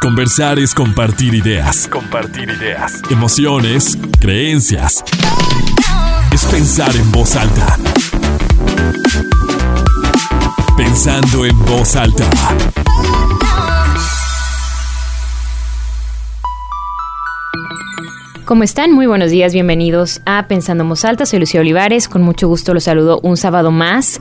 Conversar es compartir ideas. Compartir ideas. Emociones, creencias. Es pensar en voz alta. Pensando en voz alta. ¿Cómo están? Muy buenos días, bienvenidos a Pensando en Voz Alta. Soy Lucía Olivares, con mucho gusto los saludo un sábado más.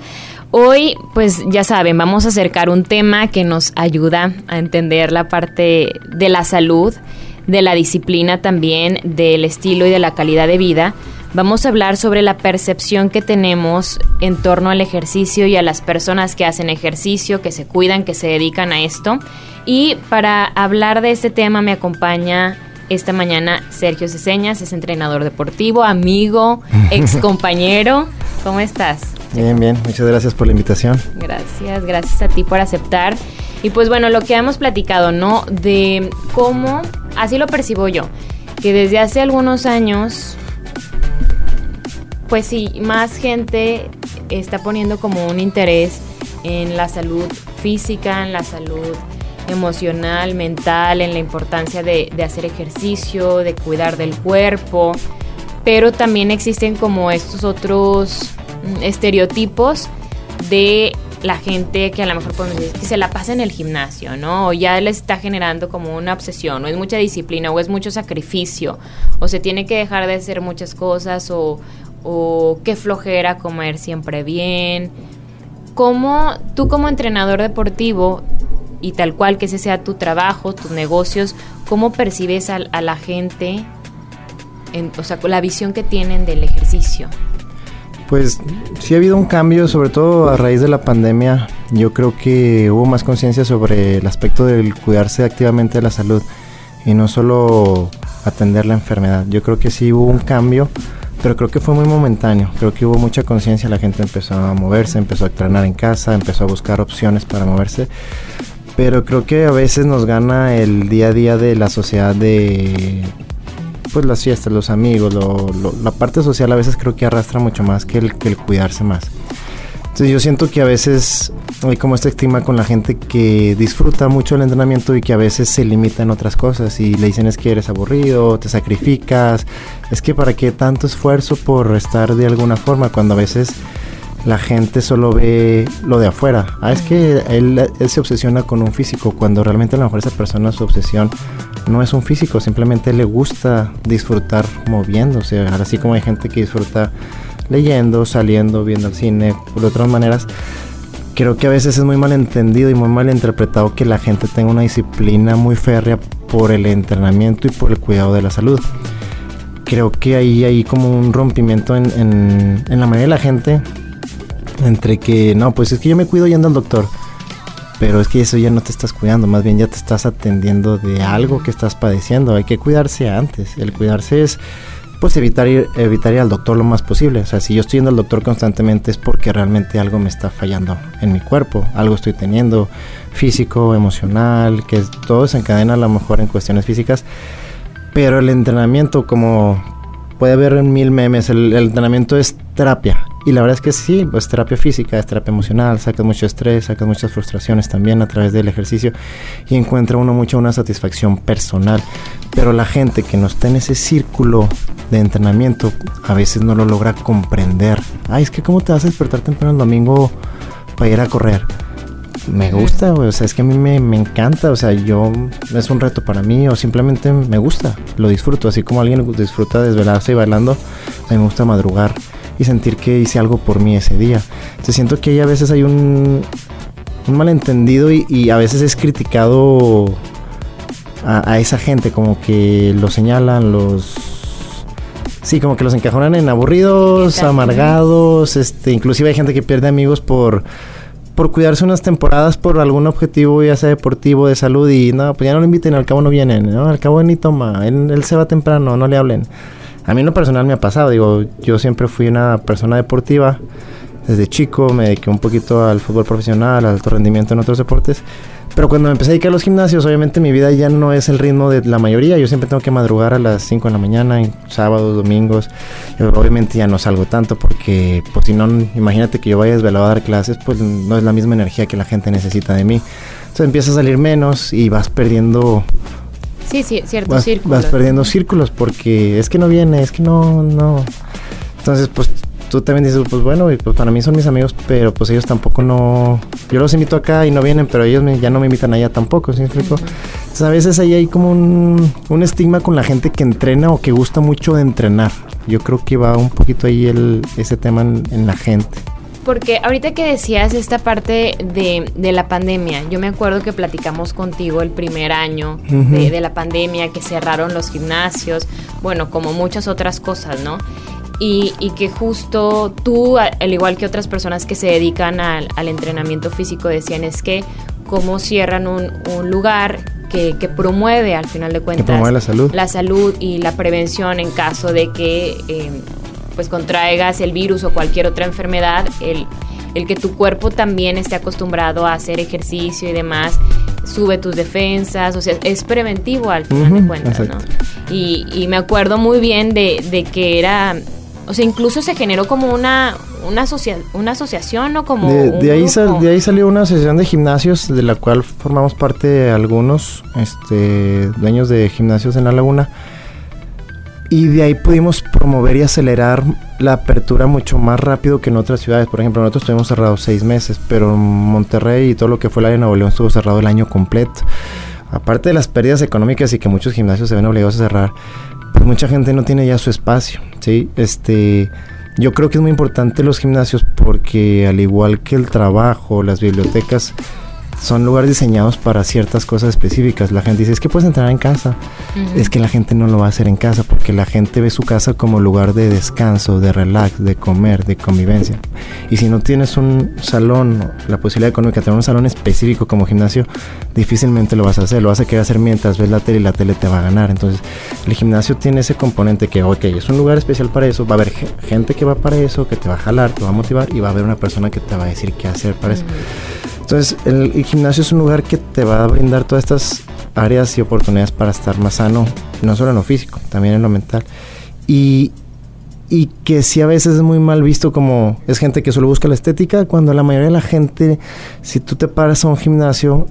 Hoy, pues ya saben, vamos a acercar un tema que nos ayuda a entender la parte de la salud, de la disciplina también, del estilo y de la calidad de vida. Vamos a hablar sobre la percepción que tenemos en torno al ejercicio y a las personas que hacen ejercicio, que se cuidan, que se dedican a esto. Y para hablar de este tema me acompaña esta mañana Sergio Ceseñas es entrenador deportivo, amigo, ex compañero. ¿Cómo estás? Bien, bien, muchas gracias por la invitación. Gracias, gracias a ti por aceptar. Y pues bueno, lo que hemos platicado, ¿no? De cómo, así lo percibo yo, que desde hace algunos años, pues sí, más gente está poniendo como un interés en la salud física, en la salud emocional, mental, en la importancia de, hacer ejercicio, de cuidar del cuerpo, pero también existen como estos otros mm, estereotipos de la gente que a lo mejor podemos que se la pasa en el gimnasio, ¿no? O ya les está generando como una obsesión, o es mucha disciplina, o es mucho sacrificio, o se tiene que dejar de hacer muchas cosas, o, o qué flojera comer siempre bien. ¿Cómo tú como entrenador deportivo y tal cual que ese sea tu trabajo, tus negocios, ¿cómo percibes a, la gente, en, o sea, la visión que tienen del ejercicio? Pues sí ha habido un cambio, sobre todo a raíz de la pandemia. Yo creo que hubo más conciencia sobre el aspecto del cuidarse activamente de la salud y no solo atender la enfermedad. Yo creo que sí hubo un cambio, pero creo que fue muy momentáneo. Creo que hubo mucha conciencia, la gente empezó a moverse, empezó a entrenar en casa, empezó a buscar opciones para moverse pero creo que a veces nos gana el día a día de la sociedad de pues las fiestas, los amigos, la parte social a veces creo que arrastra mucho más que el, que el cuidarse más. Entonces yo siento que a veces hay como este estigma con la gente que disfruta mucho el entrenamiento y que a veces se limita en otras cosas y le dicen es que eres aburrido, te sacrificas, es que para qué tanto esfuerzo por estar de alguna forma cuando a veces la gente solo ve lo de afuera. Ah, es que él, se obsesiona con un físico, cuando realmente a lo mejor esa persona su obsesión no es un físico, simplemente le gusta disfrutar moviéndose. Así como hay gente que disfruta leyendo, saliendo, viendo el cine, por otras maneras. Creo que a veces es muy mal entendido y muy mal interpretado que la gente tenga una disciplina muy férrea por el entrenamiento y por el cuidado de la salud. Creo que ahí hay como un rompimiento en, en, en la manera de la gente entre que, no, pues es que yo me cuido yendo al doctor. Pero es que eso ya no te estás cuidando, más bien ya te estás atendiendo de algo que estás padeciendo. Hay que cuidarse antes. El cuidarse es pues evitar ir, evitar ir al doctor lo más posible. O sea, si yo estoy yendo al doctor constantemente es porque realmente algo me está fallando en mi cuerpo, algo estoy teniendo físico, emocional, que todo se encadena a lo mejor en cuestiones físicas. Pero el entrenamiento, como puede haber mil memes, el, entrenamiento es terapia. Y la verdad es que sí, pues terapia física, es terapia emocional, sacas mucho estrés, sacas muchas frustraciones también a través del ejercicio y encuentra uno mucho una satisfacción personal. Pero la gente que no está en ese círculo de entrenamiento a veces no lo logra comprender. Ay, es que cómo te vas a despertar temprano el domingo para ir a correr me gusta, O sea, es que a mí me, encanta. O sea, yo es un reto para mí o simplemente me gusta, lo disfruto. Así como alguien disfruta desvelarse y bailando, a mí me gusta madrugar y sentir que hice algo por mí ese día. Entonces siento que ahí a veces hay un, un malentendido y, a veces es criticado a, esa gente, como que lo señalan, los Sí, como que los encajonan en aburridos, amargados, este, inclusive hay gente que pierde amigos por por cuidarse unas temporadas por algún objetivo, ya sea deportivo, de salud, y no, pues ya no lo inviten, al cabo no vienen, ¿no? Al cabo ni toma, él, se va temprano, no le hablen. A mí en lo personal me ha pasado, digo, yo siempre fui una persona deportiva, desde chico me dediqué un poquito al fútbol profesional, al alto rendimiento en otros deportes, Pero cuando me empecé a dedicar a los gimnasios, obviamente mi vida ya no es el ritmo de la mayoría. Yo siempre tengo que madrugar a las 5 de la mañana, sábados, domingos. obviamente ya no salgo tanto porque, pues si no, imagínate que yo vaya desvelado a dar clases, pues no es la misma energía que la gente necesita de mí. Entonces empieza a salir menos y vas perdiendo Sí, sí, ciertos vas, círculos. Vas perdiendo círculos porque es que no viene, es que no, no. Entonces, pues tú también dices, pues bueno, y pues para mí son mis amigos, pero pues ellos tampoco no... Yo los invito acá y no vienen, pero ellos ya no me invitan allá tampoco, ¿sí me explico? Entonces a veces ahí hay como un, un, estigma con la gente que entrena o que gusta mucho de entrenar. Yo creo que va un poquito ahí el, ese tema en, la gente. Porque ahorita que decías esta parte de, de, la pandemia, yo me acuerdo que platicamos contigo el primer año de, de, la pandemia, que cerraron los gimnasios, bueno, como muchas otras cosas, ¿no? y, que justo tú, al igual que otras personas que se dedican al, entrenamiento físico, decían es que cómo cierran un, lugar que, promueve al final de cuentas la salud. la salud y la prevención en caso de que em, pues contraigas el virus o cualquier otra enfermedad, el, el que tu cuerpo también esté acostumbrado a hacer ejercicio y demás, sube tus defensas, o sea, es preventivo al final de cuentas, ¿no? Y, y, me acuerdo muy bien de, de que era o sea, incluso se generó como una, una, una asociación, ¿no? Como de, ahí de ahí salió una asociación de gimnasios de la cual formamos parte algunos este, dueños de gimnasios en la laguna. Y de ahí pudimos promover y acelerar la apertura mucho más rápido que en otras ciudades. Por ejemplo, nosotros estuvimos cerrados seis meses, pero Monterrey y todo lo que fue el área de Nuevo León estuvo cerrado el año completo. Aparte de las pérdidas económicas y que muchos gimnasios se ven obligados a cerrar, pues mucha gente no tiene ya su espacio, ¿sí? Este, yo creo que es muy importante los gimnasios porque al igual que el trabajo, las bibliotecas, son lugares diseñados para ciertas cosas específicas. La gente dice, es que puedes entrenar en casa. Es que la gente no lo va a hacer en casa porque la gente ve su casa como lugar de descanso, de relax, de comer, de convivencia. Y si no tienes un salón, la posibilidad económica de tener un salón específico como gimnasio, difícilmente lo vas a hacer. Lo vas a querer hacer mientras ves la tele y la tele te va a ganar. Entonces, el gimnasio tiene ese componente que, ok, es un lugar especial para eso. Va a haber gente que va para eso, que te va a jalar, te va a motivar y va a haber una persona que te va a decir qué hacer para eso. Entonces, el, gimnasio es un lugar que te va a brindar todas estas áreas y oportunidades para estar más sano, no solo en lo físico, también en lo mental. Y, que sí a veces es muy mal visto como es gente que solo busca la estética, cuando la mayoría de la gente, si tú te paras a un gimnasio,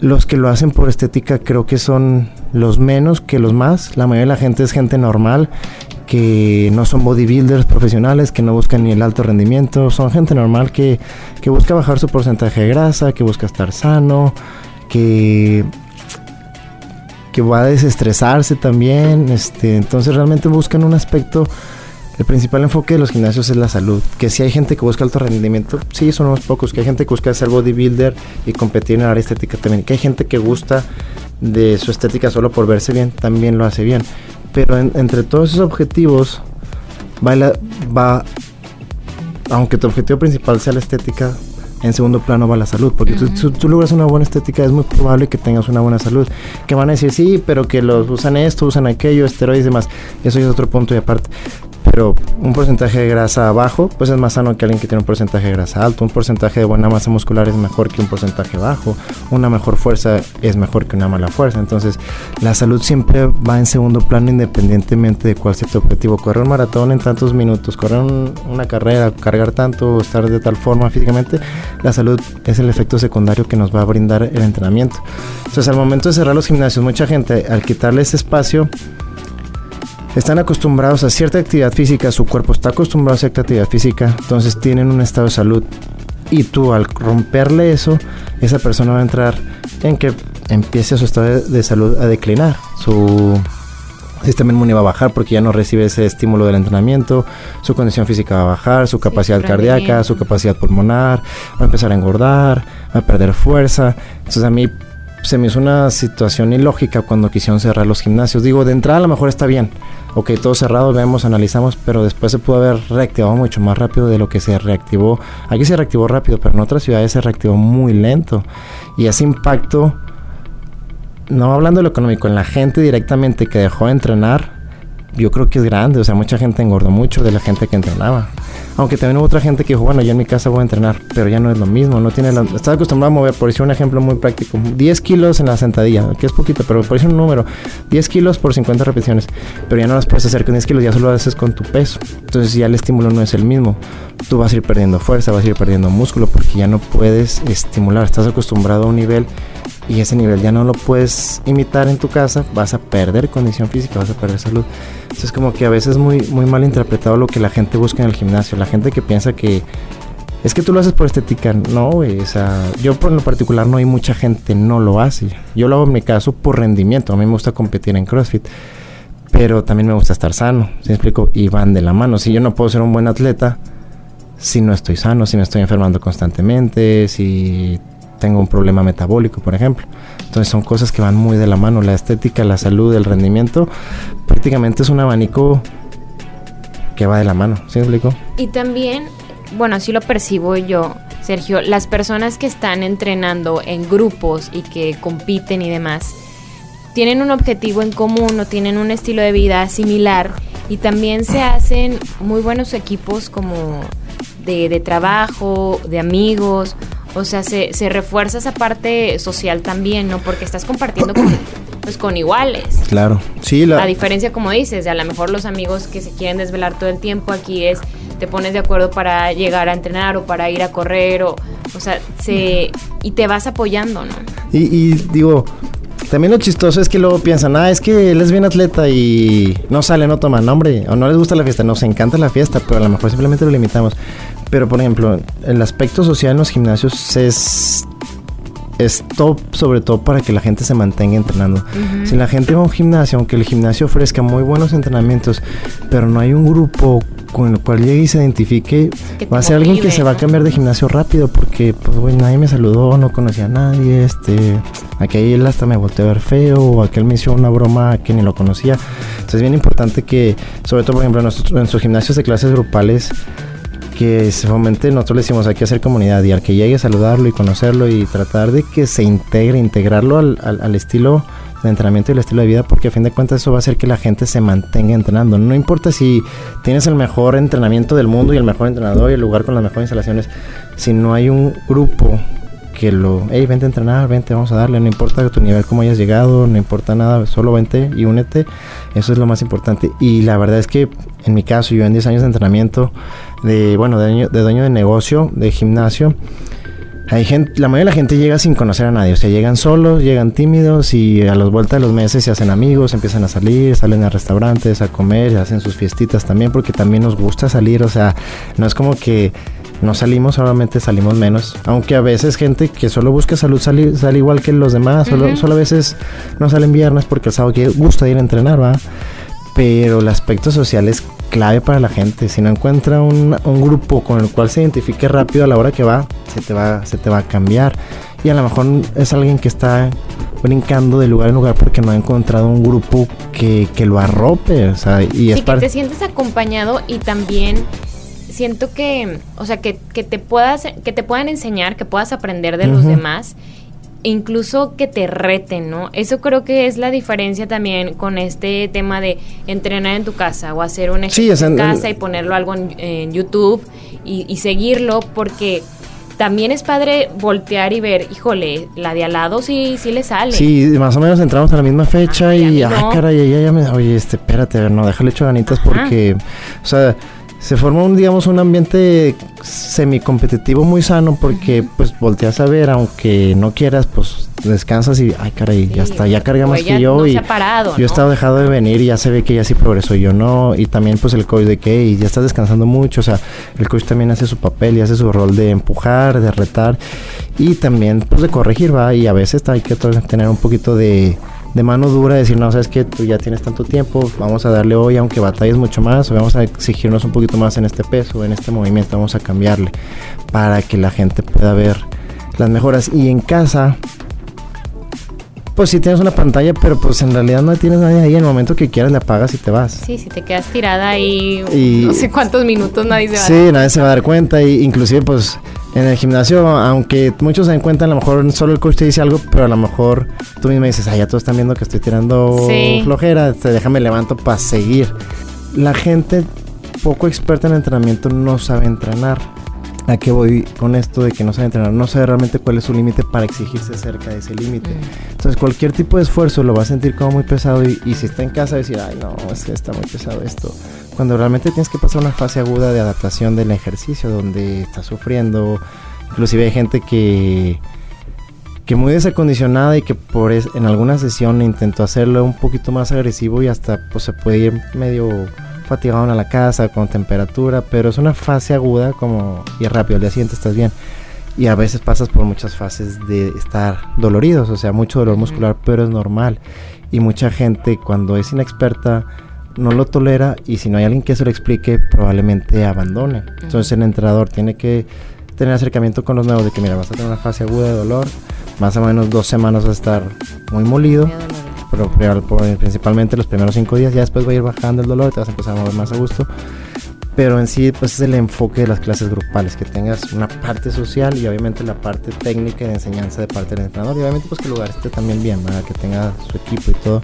los que lo hacen por estética creo que son los menos que los más. La mayoría de la gente es gente normal que no son bodybuilders profesionales, que no buscan ni el alto rendimiento, son gente normal que, que busca bajar su porcentaje de grasa, que busca estar sano, que, que va a desestresarse también, este, entonces realmente buscan un aspecto el principal enfoque de los gimnasios es la salud. Que si hay gente que busca alto rendimiento, sí, son unos pocos. Que hay gente que busca ser bodybuilder y competir en la área estética también. Que hay gente que gusta de su estética solo por verse bien, también lo hace bien. Pero entre todos esos objetivos, va, va, aunque tu objetivo principal sea la estética, en segundo plano va la salud. Porque si tú, logras una buena estética, es muy probable que tengas una buena salud. Que van a decir, sí, pero que los usan esto, usan aquello, esteroides y demás. Eso es otro punto y aparte pero un porcentaje de grasa bajo, pues es más sano que alguien que tiene un porcentaje de grasa alto. Un porcentaje de buena masa muscular es mejor que un porcentaje bajo. Una mejor fuerza es mejor que una mala fuerza. Entonces, la salud siempre va en segundo plano independientemente de cuál sea tu objetivo. Correr un maratón en tantos minutos, correr una carrera, cargar tanto, estar de tal forma físicamente, la salud es el efecto secundario que nos va a brindar el entrenamiento. Entonces, al momento de cerrar los gimnasios, mucha gente al quitarle ese espacio, están acostumbrados a cierta actividad física, su cuerpo está acostumbrado a cierta actividad física, entonces tienen un estado de salud. Y tú al romperle eso, esa persona va a entrar en que empiece su estado de, salud a declinar. Su sistema inmune va a bajar porque ya no recibe ese estímulo del entrenamiento, su condición física va a bajar, su capacidad cardíaca, su capacidad pulmonar, va a empezar a engordar, va a perder fuerza. Entonces a mí se me hizo una situación ilógica cuando quisieron cerrar los gimnasios. Digo, de entrada a lo mejor está bien. Ok, todo cerrado, vemos, analizamos, pero después se pudo haber reactivado mucho más rápido de lo que se reactivó. Aquí se reactivó rápido, pero en otras ciudades se reactivó muy lento. Y ese impacto, no hablando de lo económico, en la gente directamente que dejó de entrenar, yo creo que es grande. O sea, mucha gente engordó mucho de la gente que entrenaba. Aunque también hubo otra gente que dijo, bueno, yo en mi casa voy a entrenar, pero ya no es lo mismo, no tiene la... Estás acostumbrado a mover, por decir un ejemplo muy práctico, 10 kilos en la sentadilla, que es poquito, pero por decir un número, 10 kilos por 50 repeticiones, pero ya no las puedes hacer con 10 kilos, ya solo lo haces con tu peso. Entonces ya el estímulo no es el mismo. Tú vas a ir perdiendo fuerza, vas a ir perdiendo músculo, porque ya no puedes estimular, estás acostumbrado a un nivel y ese nivel ya no lo puedes imitar en tu casa, vas a perder condición física, vas a perder salud. Entonces como que a veces es muy, muy mal interpretado lo que la gente busca en el gimnasio. La gente que piensa que es que tú lo haces por estética. No, güey. O sea, yo por lo particular no hay mucha gente no lo hace. Yo lo hago en mi caso por rendimiento. A mí me gusta competir en CrossFit. Pero también me gusta estar sano. ¿Sí me explico? Y van de la mano. Si yo no puedo ser un buen atleta si no estoy sano, si me estoy enfermando constantemente, si tengo un problema metabólico, por ejemplo. Entonces son cosas que van muy de la mano. La estética, la salud, el rendimiento, prácticamente es un abanico que va de la mano. ¿Sí me explico? Y también, bueno, así lo percibo yo, Sergio, las personas que están entrenando en grupos y que compiten y demás, tienen un objetivo en común o tienen un estilo de vida similar y también se hacen muy buenos equipos como de, de trabajo, de amigos o sea, se, se refuerza esa parte social también, ¿no? Porque estás compartiendo con, pues, con iguales. Claro, sí. La... diferencia, como dices, a lo mejor los amigos que se quieren desvelar todo el tiempo aquí es te pones de acuerdo para llegar a entrenar o para ir a correr o, o sea, se y te vas apoyando, ¿no? Y, y digo, también lo chistoso es que luego piensan, ah, es que él es bien atleta y no sale, no toma nombre, o no les gusta la fiesta, nos encanta la fiesta, pero a lo mejor simplemente lo limitamos. Pero, por ejemplo, el aspecto social en los gimnasios es, es top, sobre todo para que la gente se mantenga entrenando. Si la gente va a un gimnasio, aunque el gimnasio ofrezca muy buenos entrenamientos, pero no hay un grupo con el cual llegue y se identifique, va a ser alguien que se va a cambiar de gimnasio rápido porque, pues, güey, nadie me saludó, no conocía a nadie, este, aquel hasta me volteó a ver feo, o aquel me hizo una broma que ni lo conocía. Entonces es bien importante que, sobre todo, por ejemplo, en nuestros, en nuestros gimnasios de clases grupales, que se nosotros le decimos hay que hacer comunidad y al que llegue saludarlo y conocerlo y tratar de que se integre, integrarlo al, al, estilo de entrenamiento y el estilo de vida porque a fin de cuentas eso va a hacer que la gente se mantenga entrenando. No importa si tienes el mejor entrenamiento del mundo y el mejor entrenador y el lugar con las mejores instalaciones, si no hay un grupo que lo, hey, vente a entrenar, vente, vamos a darle, no importa tu nivel, cómo hayas llegado, no importa nada, solo vente y únete, eso es lo más importante. Y la verdad es que en mi caso, yo en 10 años de entrenamiento, de, bueno, de, de dueño de negocio, de gimnasio, hay gente, la mayoría de la gente llega sin conocer a nadie, o sea, llegan solos, llegan tímidos y a las vueltas de los meses se hacen amigos, empiezan a salir, salen a restaurantes, a comer, hacen sus fiestitas también porque también nos gusta salir, o sea, no es como que no salimos, solamente salimos menos. Aunque a veces gente que solo busca salud sale, sale igual que los demás. Solo, solo, a veces no salen viernes porque el sábado que gusta ir a entrenar, ¿va? Pero el aspecto social es clave para la gente. Si no encuentra un, un, grupo con el cual se identifique rápido a la hora que va, se te va, se te va a cambiar. Y a lo mejor es alguien que está brincando de lugar en lugar porque no ha encontrado un grupo que, que lo arrope. O sea, y sí, es que te sientes acompañado y también siento que, o sea, que, que, te puedas, que te puedan enseñar, que puedas aprender de uh -huh. los demás, incluso que te reten, ¿no? Eso creo que es la diferencia también con este tema de entrenar en tu casa o hacer un ejercicio sí, en, en casa y ponerlo algo en, en YouTube y, y, seguirlo, porque también es padre voltear y ver, híjole, la de al lado sí, sí le sale. Sí, más o menos entramos a la misma fecha ah, y, ay, no. caray, ya, ya me, oye, este, espérate, no, déjale hecho ganitas Ajá. porque, o sea se forma un digamos un ambiente semi-competitivo muy sano porque pues volteas a ver aunque no quieras pues descansas y ay caray ya está ya carga más que yo no y parado, yo he estado dejado de venir y ya se ve que ya sí progresó yo no y también pues el coach de que y ya estás descansando mucho o sea el coach también hace su papel y hace su rol de empujar de retar y también pues de corregir va y a veces hay que tener un poquito de de mano dura, decir, no, sabes que tú ya tienes tanto tiempo, vamos a darle hoy, aunque batalles mucho más, o vamos a exigirnos un poquito más en este peso, en este movimiento, vamos a cambiarle para que la gente pueda ver las mejoras. Y en casa, pues si tienes una pantalla, pero pues en realidad no tienes nadie ahí. En el momento que quieras le apagas y te vas. Sí, si te quedas tirada ahí y, no sé cuántos minutos nadie se va sí, a dar nadie se va a dar cuenta. Y inclusive pues en el gimnasio, aunque muchos se den cuenta, a lo mejor solo el coach te dice algo, pero a lo mejor tú misma dices, ah, ya todos están viendo que estoy tirando sí. flojera, este, déjame levanto para seguir. La gente poco experta en entrenamiento no sabe entrenar. ¿A qué voy con esto de que no sabe entrenar? No sabe realmente cuál es su límite para exigirse cerca de ese límite. Mm. Entonces cualquier tipo de esfuerzo lo va a sentir como muy pesado y, y si está en casa decir, ay no, es que está muy pesado esto. Cuando realmente tienes que pasar una fase aguda de adaptación del ejercicio donde estás sufriendo. Inclusive hay gente que, que muy desacondicionada y que por es- en alguna sesión intentó hacerlo un poquito más agresivo y hasta pues se puede ir medio fatigado a la casa con temperatura, pero es una fase aguda como y rápido, al día siguiente estás bien. Y a veces pasas por muchas fases de estar doloridos, o sea, mucho dolor muscular, pero es normal. Y mucha gente cuando es inexperta no lo tolera y si no hay alguien que se lo explique, probablemente abandone. Entonces el entrenador tiene que tener acercamiento con los nuevos de que mira, vas a tener una fase aguda de dolor, más o menos dos semanas vas a estar muy molido, pero principalmente los primeros cinco días, ya después va a ir bajando el dolor, te vas a empezar a mover más a gusto. Pero en sí, pues es el enfoque de las clases grupales, que tengas una parte social y obviamente la parte técnica y de enseñanza de parte del entrenador. Y obviamente pues que el lugar esté también bien, ¿verdad? que tenga su equipo y todo.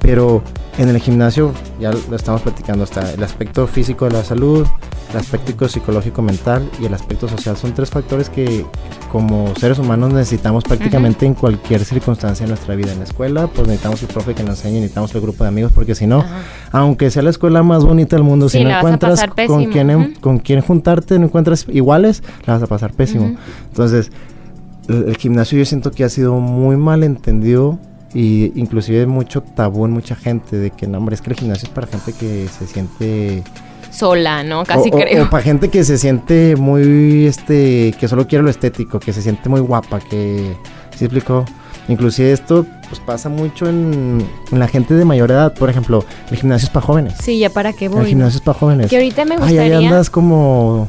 Pero en el gimnasio, ya lo estamos platicando, está el aspecto físico de la salud, el aspecto psicológico mental y el aspecto social. Son tres factores que como seres humanos necesitamos prácticamente en cualquier circunstancia de nuestra vida. En la escuela, pues necesitamos el profe que nos enseñe, necesitamos el grupo de amigos, porque si no, aunque sea la escuela más bonita del mundo, Sí, si no encuentras con quién, con quién juntarte, no encuentras iguales, la vas a pasar pésimo. Entonces, el, el gimnasio yo siento que ha sido muy mal entendido y inclusive mucho tabú en mucha gente de que no, hombre, es que el gimnasio es para gente que se siente Sola, ¿no? Casi o, creo. o para gente que se siente muy este que solo quiere lo estético, que se siente muy guapa, que ¿sí explicó? Inclusive esto pues pasa mucho en, en la gente de mayor edad, por ejemplo, el gimnasio es para jóvenes. Sí, ya para qué El voy. gimnasio es para jóvenes. Que ahorita me Ay, gustaría. ahí andas como,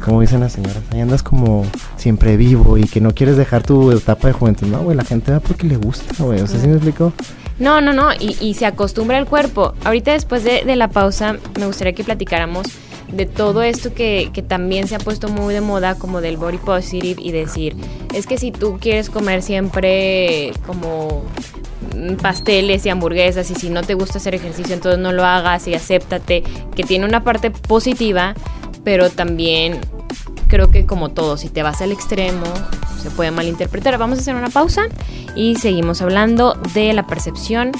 como dicen las señoras, ahí andas como siempre vivo y que no quieres dejar tu etapa de juventud. No, güey, la gente va porque le gusta, güey. O sea, ¿sí me explico? No, no, no, y, y se acostumbra el cuerpo. Ahorita después de, de la pausa me gustaría que platicáramos de todo esto que, que también se ha puesto muy de moda como del body positive y decir, es que si tú quieres comer siempre como mm, pasteles y hamburguesas y si no te gusta hacer ejercicio entonces no lo hagas y acéptate, que tiene una parte positiva, pero también creo que como todo, si te vas al extremo, se puede malinterpretar. Vamos a hacer una pausa y seguimos hablando de la percepción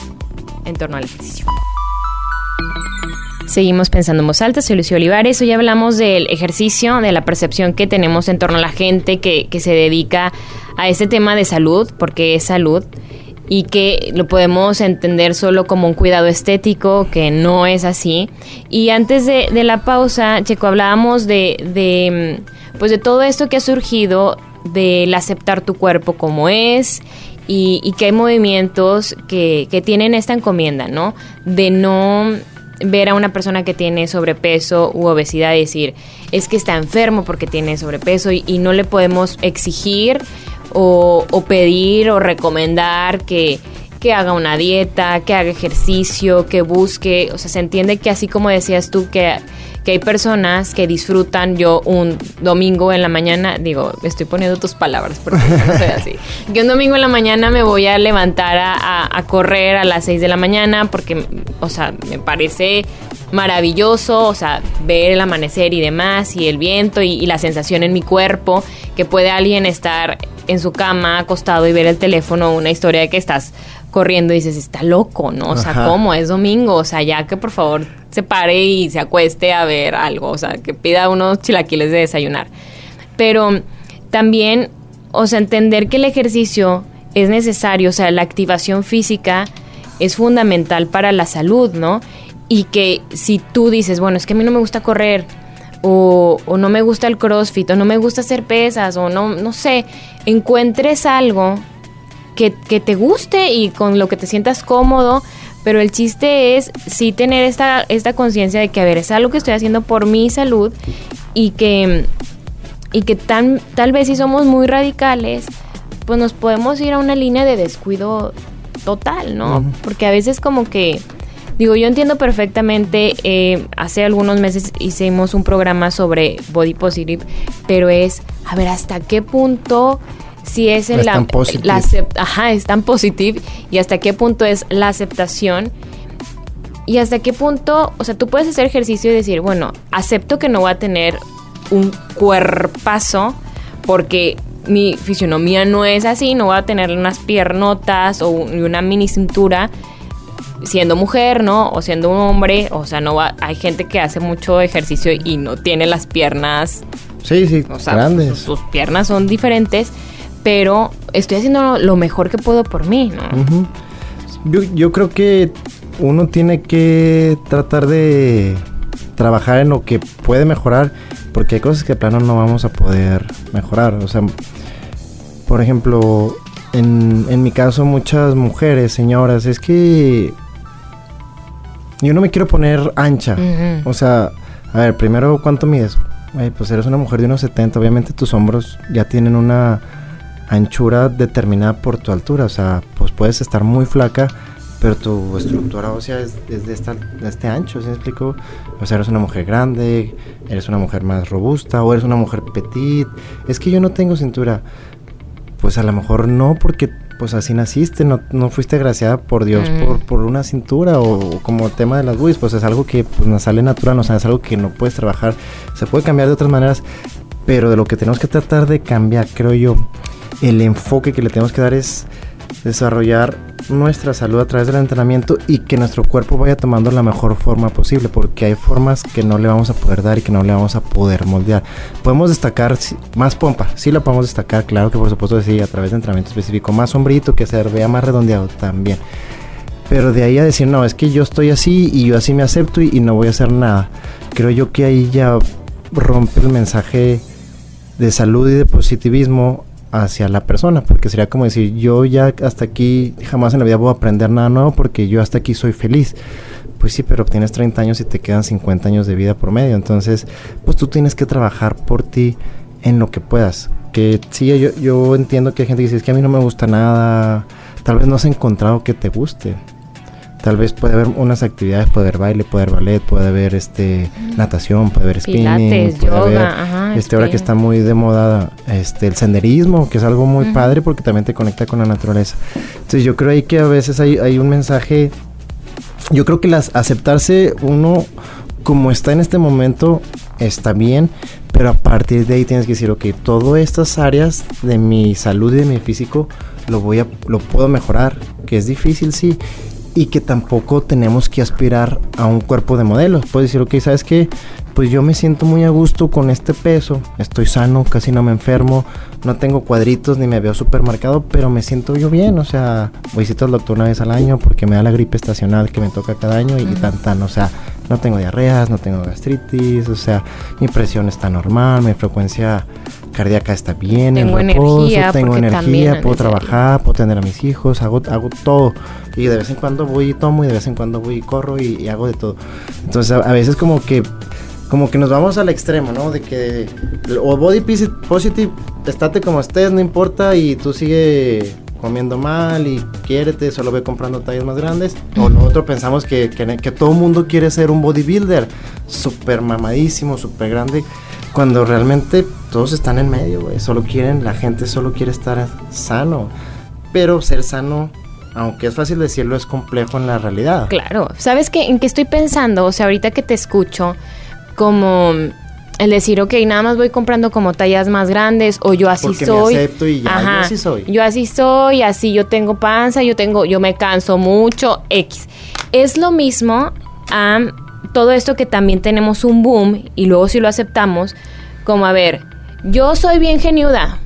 en torno al ejercicio. Seguimos pensando en voz alta, soy Lucio Olivares. Hoy hablamos del ejercicio, de la percepción que tenemos en torno a la gente que, que se dedica a este tema de salud, porque es salud, y que lo podemos entender solo como un cuidado estético, que no es así. Y antes de, de la pausa, Checo, hablábamos de, de, mm, pues de todo esto que ha surgido del aceptar tu cuerpo como es y, que hay movimientos que, que tienen esta encomienda, ¿no? De no ver a una persona que tiene sobrepeso u obesidad y decir, es que está enfermo porque tiene sobrepeso y no le podemos exigir o, o pedir o recomendar que, que haga una dieta, que haga ejercicio, que busque, o sea, se entiende que así como decías tú que, que hay personas que disfrutan yo un domingo en la mañana, digo, estoy poniendo tus palabras porque no soy así, que un domingo en la mañana me voy a levantar a, a- a correr a las 6 de la mañana porque, o sea, me parece maravilloso, o sea, ver el amanecer y demás, y el viento y, y la sensación en mi cuerpo, que puede alguien estar en su cama acostado y ver el teléfono, una historia de que estás corriendo y dices, está loco, ¿no? O sea, Ajá. ¿cómo? Es domingo, o sea, ya que por favor se pare y se acueste a ver algo, o sea, que pida unos chilaquiles de desayunar. Pero también, o sea, entender que el ejercicio es necesario, o sea, la activación física es fundamental para la salud, ¿no? Y que si tú dices, bueno, es que a mí no me gusta correr, o, o no me gusta el crossfit, o no me gusta hacer pesas, o no, no sé, encuentres algo que, que te guste y con lo que te sientas cómodo, pero el chiste es sí tener esta, esta conciencia de que, a ver, es algo que estoy haciendo por mi salud y que, y que tan, tal vez si somos muy radicales, pues nos podemos ir a una línea de descuido total, ¿no? Porque a veces como que, digo, yo entiendo perfectamente, eh, hace algunos meses hicimos un programa sobre body positive, pero es, a ver, ¿hasta qué punto si es en Es la, la ajá, es tan positive y hasta qué punto es la aceptación Y hasta qué punto, o sea, tú puedes hacer ejercicio y decir, bueno, acepto que no voy a tener un cuerpazo porque mi fisionomía no es así, no voy a tener unas piernotas o una mini cintura siendo mujer, ¿no? O siendo un hombre, o sea, no va, hay gente que hace mucho ejercicio y no tiene las piernas Sí, sí, grandes. Sus, piernas son diferentes, pero estoy haciendo lo mejor que puedo por mí, ¿no? yo, yo creo que uno tiene que tratar de trabajar en lo que puede mejorar, porque hay cosas que de plano no vamos a poder mejorar. O sea, por ejemplo, en, en mi caso, muchas mujeres, señoras, es que yo no me quiero poner ancha. O sea, a ver, primero, ¿cuánto mides? pues eres una mujer de unos 70, obviamente tus hombros ya tienen una anchura determinada por tu altura, o sea, pues puedes estar muy flaca, pero tu estructura ósea es, de, este ancho, ¿sí me explico? O sea, eres una mujer grande, eres una mujer más robusta, o eres una mujer petit. Es que yo no tengo cintura. Pues a lo mejor no, porque pues así naciste, no, no fuiste agraciada por Dios por, por, una cintura o, como tema de las buis, pues es algo que pues, nos sale natural, o sea, es algo que no puedes trabajar, se puede cambiar de otras maneras, pero de lo que tenemos que tratar de cambiar, creo yo, el enfoque que le tenemos que dar es desarrollar nuestra salud a través del entrenamiento y que nuestro cuerpo vaya tomando la mejor forma posible, porque hay formas que no le vamos a poder dar y que no le vamos a poder moldear. Podemos destacar más pompa, sí la podemos destacar, claro que por supuesto sí, a través de entrenamiento específico, más sombrito, que se vea más redondeado también. Pero de ahí a decir, no, es que yo estoy así y yo así me acepto y, y no voy a hacer nada. Creo yo que ahí ya rompe el mensaje de salud y de positivismo hacia la persona, porque sería como decir, yo ya hasta aquí jamás en la vida voy a aprender nada nuevo porque yo hasta aquí soy feliz. Pues sí, pero tienes 30 años y te quedan 50 años de vida por medio, entonces pues tú tienes que trabajar por ti en lo que puedas. Que sí, yo, yo entiendo que hay gente que dice, es que a mí no me gusta nada, tal vez no has encontrado que te guste. Tal vez puede haber unas actividades, puede haber baile, puede haber ballet, puede haber este natación, puede haber spinning, puede haber este ahora que está muy de moda este el senderismo, que es algo muy padre porque también te conecta con la naturaleza. Entonces yo creo ahí que a veces hay, hay un mensaje yo creo que las aceptarse uno como está en este momento está bien, pero a partir de ahí tienes que decir, ok, todas estas áreas de mi salud y de mi físico lo voy a, lo puedo mejorar, que es difícil, sí, y que tampoco tenemos que aspirar a un cuerpo de modelo. Puedes decir, ok, ¿sabes qué? Pues yo me siento muy a gusto con este peso, estoy sano, casi no me enfermo, no tengo cuadritos ni me veo súper marcado, pero me siento yo bien, o sea, voy a al doctor una vez al año porque me da la gripe estacional que me toca cada año y tan tan, o sea, no tengo diarreas, no tengo gastritis, o sea, mi presión está normal, mi frecuencia cardíaca está bien, tengo energía, tengo energía, puedo trabajar, puedo tener a mis hijos, hago, hago todo. Y de vez en cuando voy y tomo y de vez en cuando voy y corro y, hago de todo. Entonces a, veces como que como que nos vamos al extremo, ¿no? De que o body positive, estate como estés, no importa y tú sigue comiendo mal y quiérete, solo ve comprando tallas más grandes. O nosotros pensamos que, que, que todo mundo quiere ser un bodybuilder, súper mamadísimo, súper grande. Cuando realmente todos están en medio, güey. Solo quieren, la gente solo quiere estar sano. Pero ser sano, aunque es fácil decirlo, es complejo en la realidad. Claro. ¿Sabes qué? ¿En qué estoy pensando? O sea, ahorita que te escucho, como el decir, ok, nada más voy comprando como tallas más grandes o yo así soy. Me acepto y ya, yo así soy. Yo así soy, así yo tengo panza, yo tengo, yo me canso mucho, X. Es lo mismo a todo esto que también tenemos un boom y luego si lo aceptamos, como a ver, yo soy bien geniuda.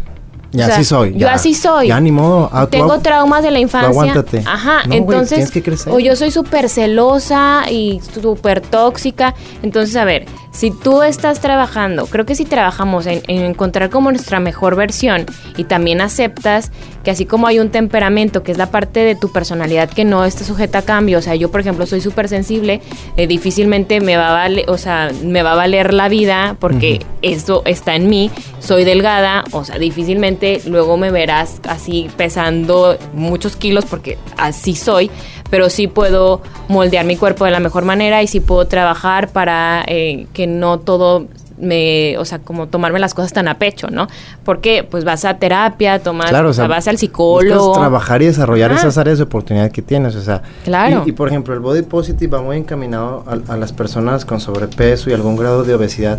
Y así soy. Yo así soy. Ya ni modo. Ah, Tengo traumas de la infancia. Aguántate. Ajá. entonces, que o yo soy súper celosa y súper tóxica. Entonces, a ver, si tú estás trabajando, creo que si trabajamos en, encontrar como nuestra mejor versión y también aceptas que así como hay un temperamento, que es la parte de tu personalidad que no está sujeta a cambio, o sea, yo por ejemplo soy súper sensible, eh, difícilmente me va a valer, o sea, me va a valer la vida porque eso está en mí, soy delgada, o sea, difícilmente luego me verás así pesando muchos kilos porque así soy, pero sí puedo moldear mi cuerpo de la mejor manera y sí puedo trabajar para eh, que no todo me, o sea, como tomarme las cosas tan a pecho, ¿no? Porque pues vas a terapia, tomas, Claro, o sea, vas al psicólogo. Trabajar y desarrollar esas áreas de oportunidad que tienes, o sea. Claro. Y, y, por ejemplo, el body positive va muy encaminado a, a las personas con sobrepeso y algún grado de obesidad.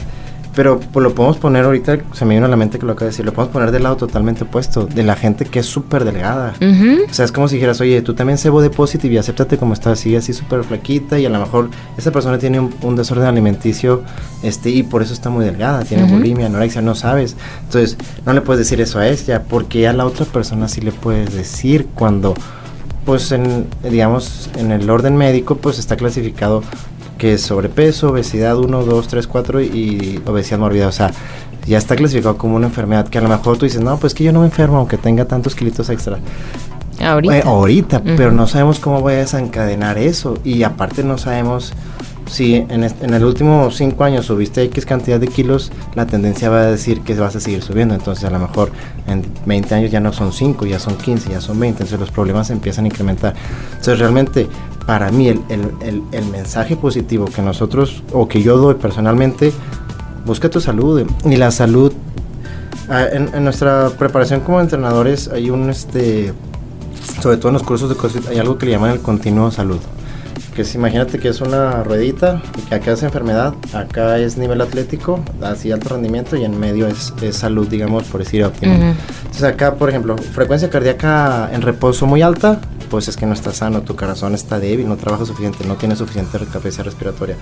Pero pues, lo podemos poner ahorita, se me vino a la mente que lo acabo de decir, lo podemos poner del lado totalmente opuesto, de la gente que es súper delgada. O sea, es como si dijeras, oye, tú también sé body positive y acéptate como estás, así, así súper flaquita y a lo mejor esa persona tiene un, un desorden alimenticio este y por eso está muy delgada, tiene Ujú. bulimia, anorexia, no sabes. Entonces, no le puedes decir eso a ella porque a la otra persona sí le puedes decir cuando, pues, en, digamos, en el orden médico, pues está clasificado que es sobrepeso, obesidad 1, 2, 3, 4 y obesidad mórbida. O sea, ya está clasificado como una enfermedad que a lo mejor tú dices, no, pues que yo no me enfermo aunque tenga tantos kilitos extra. Ahorita. Eh, ahorita, pero no sabemos cómo voy a desencadenar eso. Y aparte no sabemos si en, est- en el último cinco años subiste X cantidad de kilos, la tendencia va a decir que vas a seguir subiendo. Entonces a lo mejor en 20 años ya no son 5, ya son 15, ya son 20. Entonces los problemas empiezan a incrementar. Entonces realmente para mí el, mensaje positivo que nosotros o que yo doy personalmente, busca tu salud. Y la salud, ah, en, en nuestra preparación como entrenadores hay un este sobre todo en los cursos de CrossFit, hay algo que le llaman el continuo salud. Que es, imagínate que es una ruedita, y que acá es enfermedad, acá es nivel atlético, así alto rendimiento, y en medio es, es salud, digamos, por decir óptimo. Ujú. Entonces acá, por ejemplo, frecuencia cardíaca en reposo muy alta, pues es que no está sano, tu corazón está débil, no trabaja suficiente, no tiene suficiente capacidad respiratoria.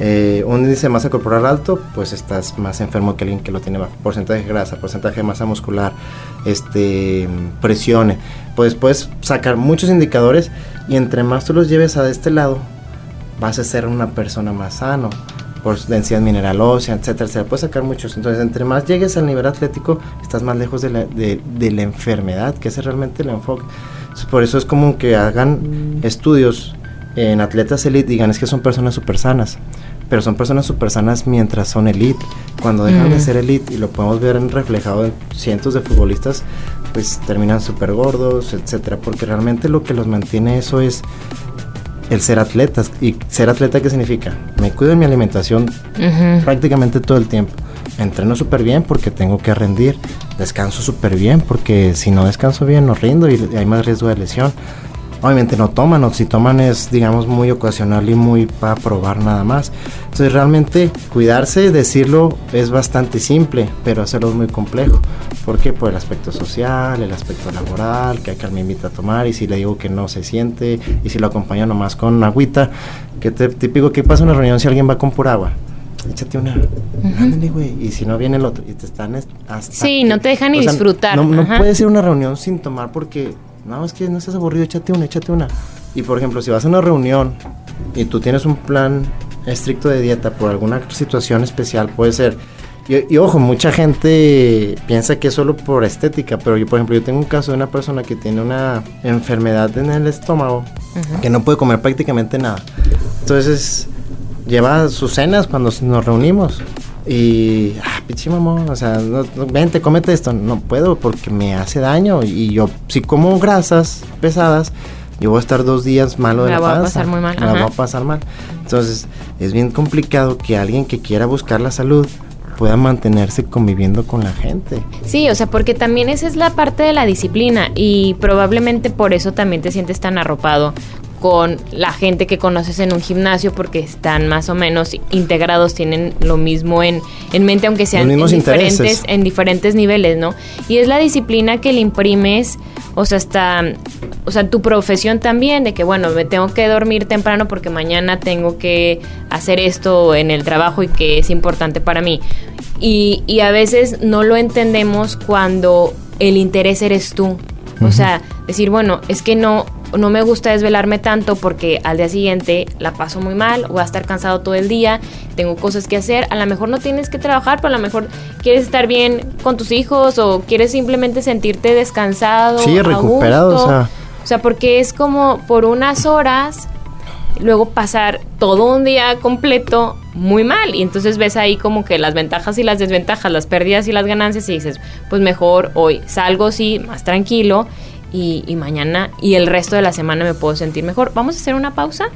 Eh, un índice de masa corporal alto, pues estás más enfermo que alguien que lo tiene bajo. Porcentaje de grasa, porcentaje de masa muscular, este, presión. Pues puedes sacar muchos indicadores y entre más tú los lleves a este lado, vas a ser una persona más sano por densidad mineral ósea, etcétera, etcétera. Puedes sacar muchos. Entonces, entre más llegues al nivel atlético, estás más lejos de la, de, de la enfermedad, que ese es realmente el enfoque. Por eso es común que hagan estudios en atletas elite, digan es que son personas súper sanas. Pero son personas súper sanas mientras son elite. Cuando dejan de Mm. ser elite, y lo podemos ver reflejado en cientos de futbolistas, pues terminan súper gordos, etcétera. Porque realmente lo que los mantiene eso es el ser atletas. ¿Y ser atleta qué significa? Me cuido de mi alimentación prácticamente todo el tiempo. Entreno súper bien porque tengo que rendir. Descanso súper bien porque si no descanso bien no rindo y hay más riesgo de lesión. Obviamente no toman, o si toman es digamos muy ocasional y muy para probar nada más. Entonces realmente cuidarse, decirlo es bastante simple, pero hacerlo es muy complejo. ¿Por qué? Por el aspecto social, el aspecto laboral, que acá me invita a tomar y si le digo que no se siente y si lo acompaño nomás con agüita, que te, típico que pasa en una reunión si alguien va con pura agua. Échate una, ándale, güey. Y si no viene el otro, y te están est- hasta. Sí, que- no te dejan ni o sea, disfrutar, No, no ir a una reunión sin tomar porque, no, es que no seas aburrido, échate una, échate una. Y por ejemplo, si vas a una reunión y tú tienes un plan estricto de dieta por alguna situación especial, puede ser. Y, y ojo, mucha gente piensa que es solo por estética, pero yo, por ejemplo, yo tengo un caso de una persona que tiene una enfermedad en el estómago Ujú. que no puede comer prácticamente nada. Entonces, lleva sus cenas cuando nos reunimos. Y, ah, pinche mamón, o sea, no, no, vente, cómete esto. No puedo porque me hace daño. Y yo, si como grasas pesadas, yo voy a estar dos días malo de Me la, la voy a pasar muy mal, Me la voy a pasar mal. Entonces, es bien complicado que alguien que quiera buscar la salud pueda mantenerse conviviendo con la gente. Sí, o sea, porque también esa es la parte de la disciplina y probablemente por eso también te sientes tan arropado con la gente que conoces en un gimnasio porque están más o menos integrados, tienen lo mismo en, en mente, aunque sean en, diferentes, intereses. en diferentes niveles, ¿no? Y es la disciplina que le imprimes, o sea, hasta, o sea, tu profesión también, de que, bueno, me tengo que dormir temprano porque mañana tengo que hacer esto en el trabajo y que es importante para mí. Y, y a veces no lo entendemos cuando el interés eres tú. O sea, decir, bueno, es que no, no me gusta desvelarme tanto porque al día siguiente la paso muy mal, voy a estar cansado todo el día, tengo cosas que hacer, a lo mejor no tienes que trabajar, pero a lo mejor quieres estar bien con tus hijos o quieres simplemente sentirte descansado. Sí, recuperado, gusto. o sea. O sea, porque es como por unas horas, luego pasar todo un día completo muy mal. Y entonces ves ahí como que las ventajas y las desventajas, las pérdidas y las ganancias y dices, pues mejor hoy salgo sí, más tranquilo y, y mañana y el resto de la semana me puedo sentir mejor. Vamos a hacer una pausa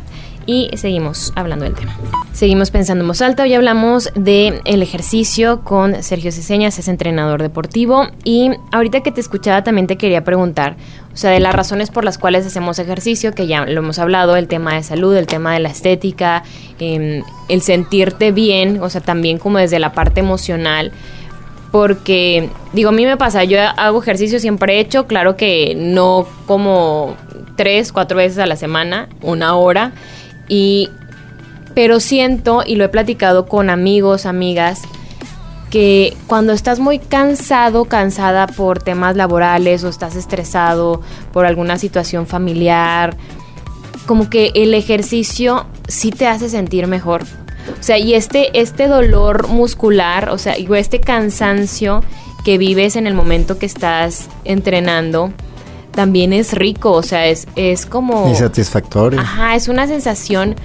y seguimos hablando del tema. Seguimos pensando en voz alta. Hoy hablamos del el ejercicio con Sergio Ceseñas, es entrenador deportivo. Y ahorita que te escuchaba también te quería preguntar, o sea, de las razones por las cuales hacemos ejercicio, que ya lo hemos hablado, el tema de salud, el tema de la estética, em, el sentirte bien, o sea, también como desde la parte emocional porque digo, a mí me pasa, yo hago ejercicio, siempre he hecho, claro que no como tres, cuatro veces a la semana, una hora, y, pero siento, y lo he platicado con amigos, amigas, que cuando estás muy cansado, cansada por temas laborales o estás estresado por alguna situación familiar, como que el ejercicio sí te hace sentir mejor. O sea, y este, este dolor muscular, o sea, este cansancio que vives en el momento que estás entrenando, también es rico, o sea, es, es como... Y satisfactorio. Ajá, es una sensación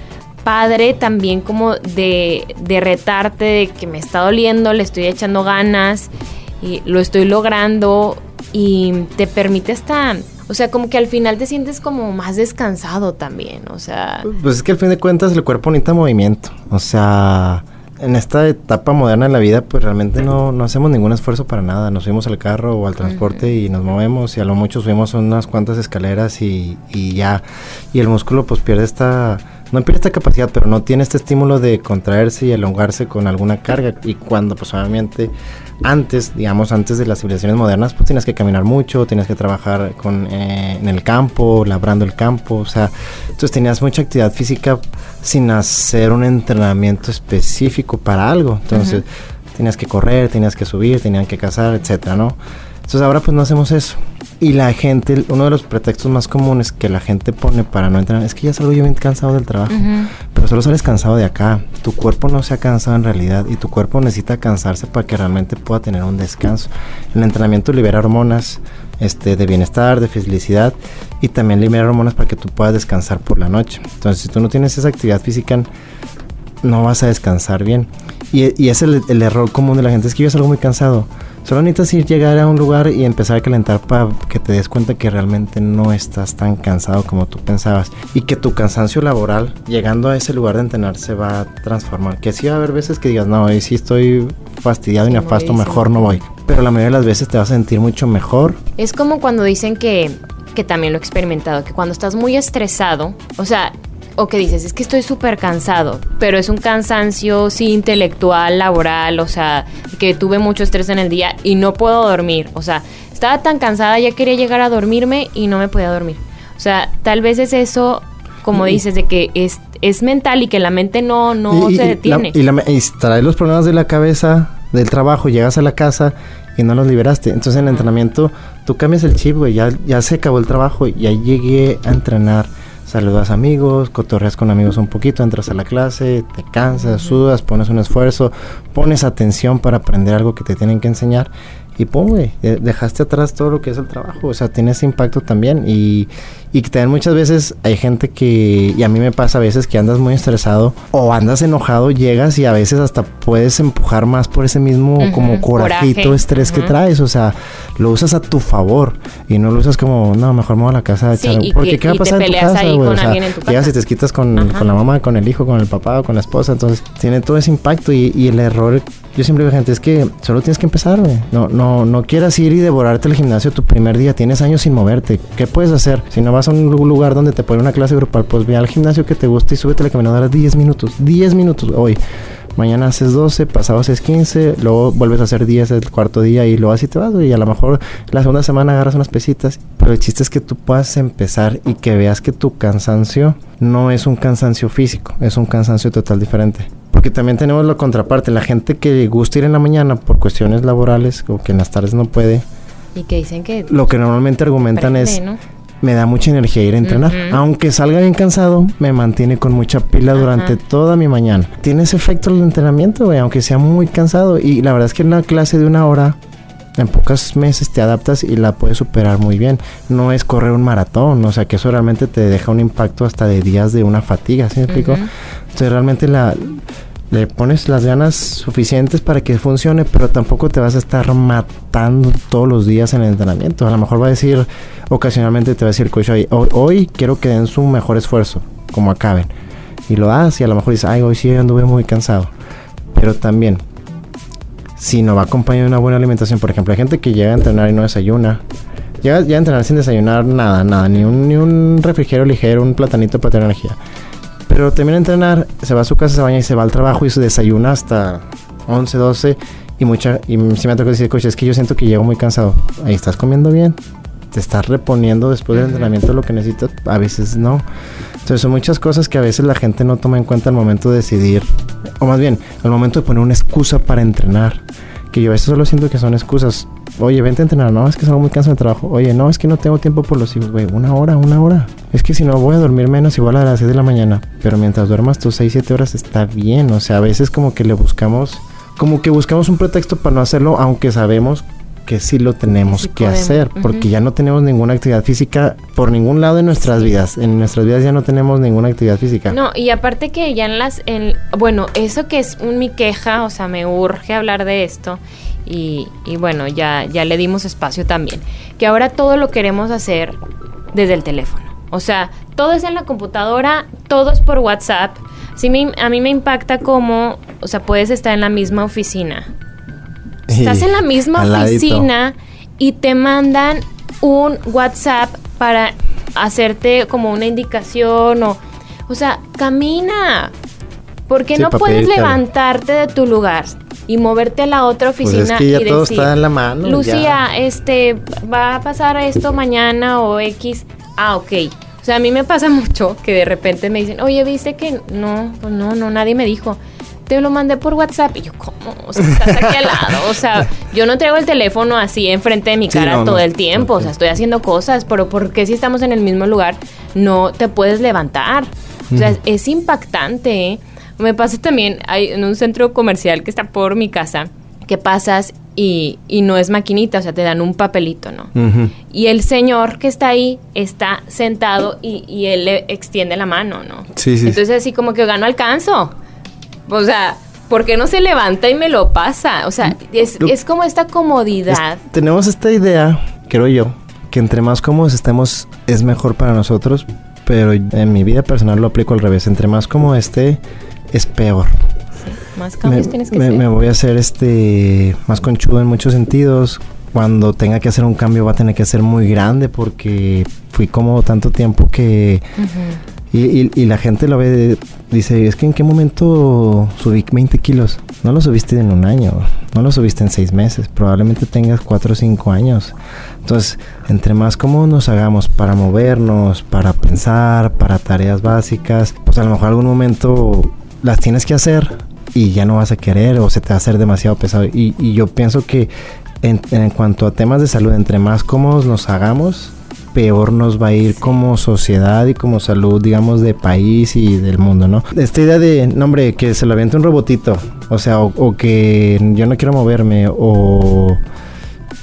padre también como de, de retarte, de que me está doliendo, le estoy echando ganas y lo estoy logrando y te permite esta... O sea, como que al final te sientes como más descansado también, o sea... Pues es que al fin de cuentas el cuerpo necesita movimiento, o sea en esta etapa moderna de la vida, pues realmente no, no hacemos ningún esfuerzo para nada. Nos subimos al carro o al transporte y nos movemos y a lo mucho subimos unas cuantas escaleras y, y ya. Y el músculo pues pierde esta no pierde esta capacidad, pero no tiene este estímulo de contraerse y elongarse con alguna carga. Y cuando, pues obviamente, antes, digamos, antes de las civilizaciones modernas, pues tienes que caminar mucho, tienes que trabajar con, eh, en el campo, labrando el campo, o sea, entonces tenías mucha actividad física sin hacer un entrenamiento específico para algo. Entonces, tenías que correr, tenías que subir, tenían que cazar, etcétera, ¿no? Entonces ahora pues no hacemos eso. Y la gente, uno de los pretextos más comunes que la gente pone para no entrenar es que ya salgo yo bien cansado del trabajo. Pero solo sales cansado de acá. Tu cuerpo no se ha cansado en realidad y tu cuerpo necesita cansarse para que realmente pueda tener un descanso. El entrenamiento libera hormonas este, de bienestar, de felicidad y también libera hormonas para que tú puedas descansar por la noche. Entonces, si tú no tienes esa actividad física, no vas a descansar bien. Y, y es el, el error común de la gente, es que yo salgo muy cansado Solo necesitas ir llegar a un lugar y empezar a calentar para que te des cuenta que realmente no estás tan cansado como tú pensabas y que tu cansancio laboral llegando a ese lugar de entrenar se va a transformar. Que sí va a haber veces que digas, no, hoy sí estoy fastidiado y nefasto, mejor no voy. Pero la mayoría de las veces te vas a sentir mucho mejor. Es como cuando dicen que que también lo he experimentado, que cuando estás muy estresado, o sea, o que dices, es que estoy súper cansado, pero es un cansancio, sí, intelectual, laboral, o sea, que tuve mucho estrés en el día y no puedo dormir, o sea, estaba tan cansada, ya quería llegar a dormirme y no me podía dormir. O sea, tal vez es eso, como dices, de que es, es mental y que la mente no, no se detiene. y, la, y traes los problemas de la cabeza, del trabajo, llegas a la casa y no los liberaste. Entonces en el entrenamiento tú cambias el chip, güey, ya, ya se acabó el trabajo y ya llegué a entrenar saludas amigos, cotorreas con amigos un poquito, entras a la clase, te cansas, sudas, pones un esfuerzo, pones atención para aprender algo que te tienen que enseñar y pum, güey, dejaste atrás todo lo que es el trabajo, o sea, tiene ese impacto también. Y, y que también muchas veces hay gente que, y a mí me pasa a veces que andas muy estresado o andas enojado, llegas y a veces hasta puedes empujar más por ese mismo como corajito, estrés que traes, o sea, lo usas a tu favor y no lo usas como, no, mejor me voy a la casa a echar, porque ¿qué va a pasar en tu casa, güey? O sea, llegas y te quitas con, con, la mamá, con el hijo, con el papá o con la esposa, entonces tiene todo ese impacto y, y el error yo siempre digo, gente, es que solo tienes que empezar, güey. No, no, no quieras ir y devorarte el gimnasio tu primer día. Tienes años sin moverte. ¿Qué puedes hacer? Si no vas a un lugar donde te pone una clase grupal, pues ve al gimnasio que te guste y súbete la caminadora 10 minutos. 10 minutos hoy. Mañana haces 12, pasado haces 15, luego vuelves a hacer 10 el cuarto día y luego así te vas, Y a lo mejor la segunda semana agarras unas pesitas. Pero el chiste es que tú puedas empezar y que veas que tu cansancio no es un cansancio físico, es un cansancio total diferente. Porque también tenemos la contraparte, la gente que gusta ir en la mañana por cuestiones laborales o que en las tardes no puede. Y que dicen que... Lo que normalmente argumentan es... Me da mucha energía ir a entrenar. Aunque salga bien cansado, me mantiene con mucha pila durante toda mi mañana. Tiene ese efecto el entrenamiento, güey, aunque sea muy cansado. Y la verdad es que en una clase de una hora en pocos meses te adaptas y la puedes superar muy bien. No es correr un maratón, o sea que eso realmente te deja un impacto hasta de días de una fatiga, ¿sí me explico? Entonces realmente la, le pones las ganas suficientes para que funcione, pero tampoco te vas a estar matando todos los días en el entrenamiento. A lo mejor va a decir, ocasionalmente te va a decir coach, hoy, hoy quiero que den su mejor esfuerzo, como acaben. y lo das y a lo mejor dices, ay, hoy sí anduve muy cansado. Pero también, si no va acompañado de una buena alimentación, por ejemplo, hay gente que llega a entrenar y no desayuna. Llega, llega a entrenar sin desayunar nada, nada, ni un, ni un refrigerio ligero, un platanito para tener energía. Pero termina de entrenar, se va a su casa, se baña y se va al trabajo y se desayuna hasta 11, 12 y mucha y si me toca decir, coche, es que yo siento que llego muy cansado. Ahí estás comiendo bien, te estás reponiendo después del entrenamiento lo que necesitas, a veces no. Entonces son muchas cosas que a veces la gente no toma en cuenta al momento de decidir, o más bien, al momento de poner una excusa para entrenar. Que yo a veces solo siento que son excusas. Oye, vente a entrenar. No, es que salgo muy cansado de trabajo. Oye, no, es que no tengo tiempo por los hijos, güey. Una hora, una hora. Es que si no voy a dormir menos, igual a las 6 de la mañana. Pero mientras duermas tus 6, 7 horas está bien. O sea, a veces como que le buscamos, como que buscamos un pretexto para no hacerlo, aunque sabemos que sí lo tenemos Sí que podemos. hacer, porque ya no tenemos ninguna actividad física por ningún lado de nuestras vidas. En nuestras vidas ya no tenemos ninguna actividad física. No, y aparte que ya en las, en, bueno, eso que es un, mi queja, o sea, me urge hablar de esto y, y bueno, ya, ya le dimos espacio también, que ahora todo lo queremos hacer desde el teléfono, o sea, todo es en la computadora, todo es por WhatsApp, sí me- a mí me impacta como, o sea, puedes estar en la misma oficina, estás en la misma oficina y te mandan un WhatsApp para hacerte como una indicación o o sea, camina. ¿Por qué Sí, no puedes levantarte de tu lugar y moverte a la otra Pues oficina es que ya y todo decir, está en la mano, Lucía, ya". este, va a pasar esto mañana o X. Ah, ok. O sea, a mí me pasa mucho que de repente me dicen, oye, ¿viste que no? Pues no, no, nadie me dijo. Te lo mandé por WhatsApp. Y yo, ¿cómo? O sea, estás aquí al lado. O sea, yo no traigo el teléfono así enfrente de mi Sí, cara no, todo no. el tiempo. O sea, estoy haciendo cosas, pero ¿por qué si estamos en el mismo lugar no te puedes levantar? O sea, es impactante. ¿eh? Me pasa también, hay en un centro comercial que está por mi casa, que pasas y, y no es maquinita, o sea, te dan un papelito, ¿no? Ujú. Y el señor que está ahí está sentado y, y él le extiende la mano, ¿no? Sí, sí. Entonces así como que gano alcanzo. O sea, ¿por qué no se levanta y me lo pasa? O sea, es, es como esta comodidad. Es- tenemos esta idea, creo yo, que entre más cómodos estemos es mejor para nosotros, pero en mi vida personal lo aplico al revés. Entre más cómodo esté, es peor. Más cambios me, tienes que me- hacer. me voy a hacer este más conchudo en muchos sentidos. Cuando tenga que hacer un cambio va a tener que ser muy grande porque fui cómodo tanto tiempo que... Y, y- y la gente lo ve, dice, es que en qué momento subí 20 kilos. No lo subiste en un año, no lo subiste en seis meses, probablemente tengas 4 o 5 años. Entonces, entre más cómodos nos hagamos para movernos, para pensar, para tareas básicas, pues a lo mejor algún momento las tienes que hacer y ya no vas a querer o se te va a hacer demasiado pesado. Y, y yo pienso que en, en cuanto a temas de salud, entre más cómodos nos hagamos, peor nos va a ir como sociedad y como salud, digamos, de país y del mundo, ¿no? Esta idea de, no, hombre, que se lo aviente un robotito, o sea, o, o que yo no quiero moverme, o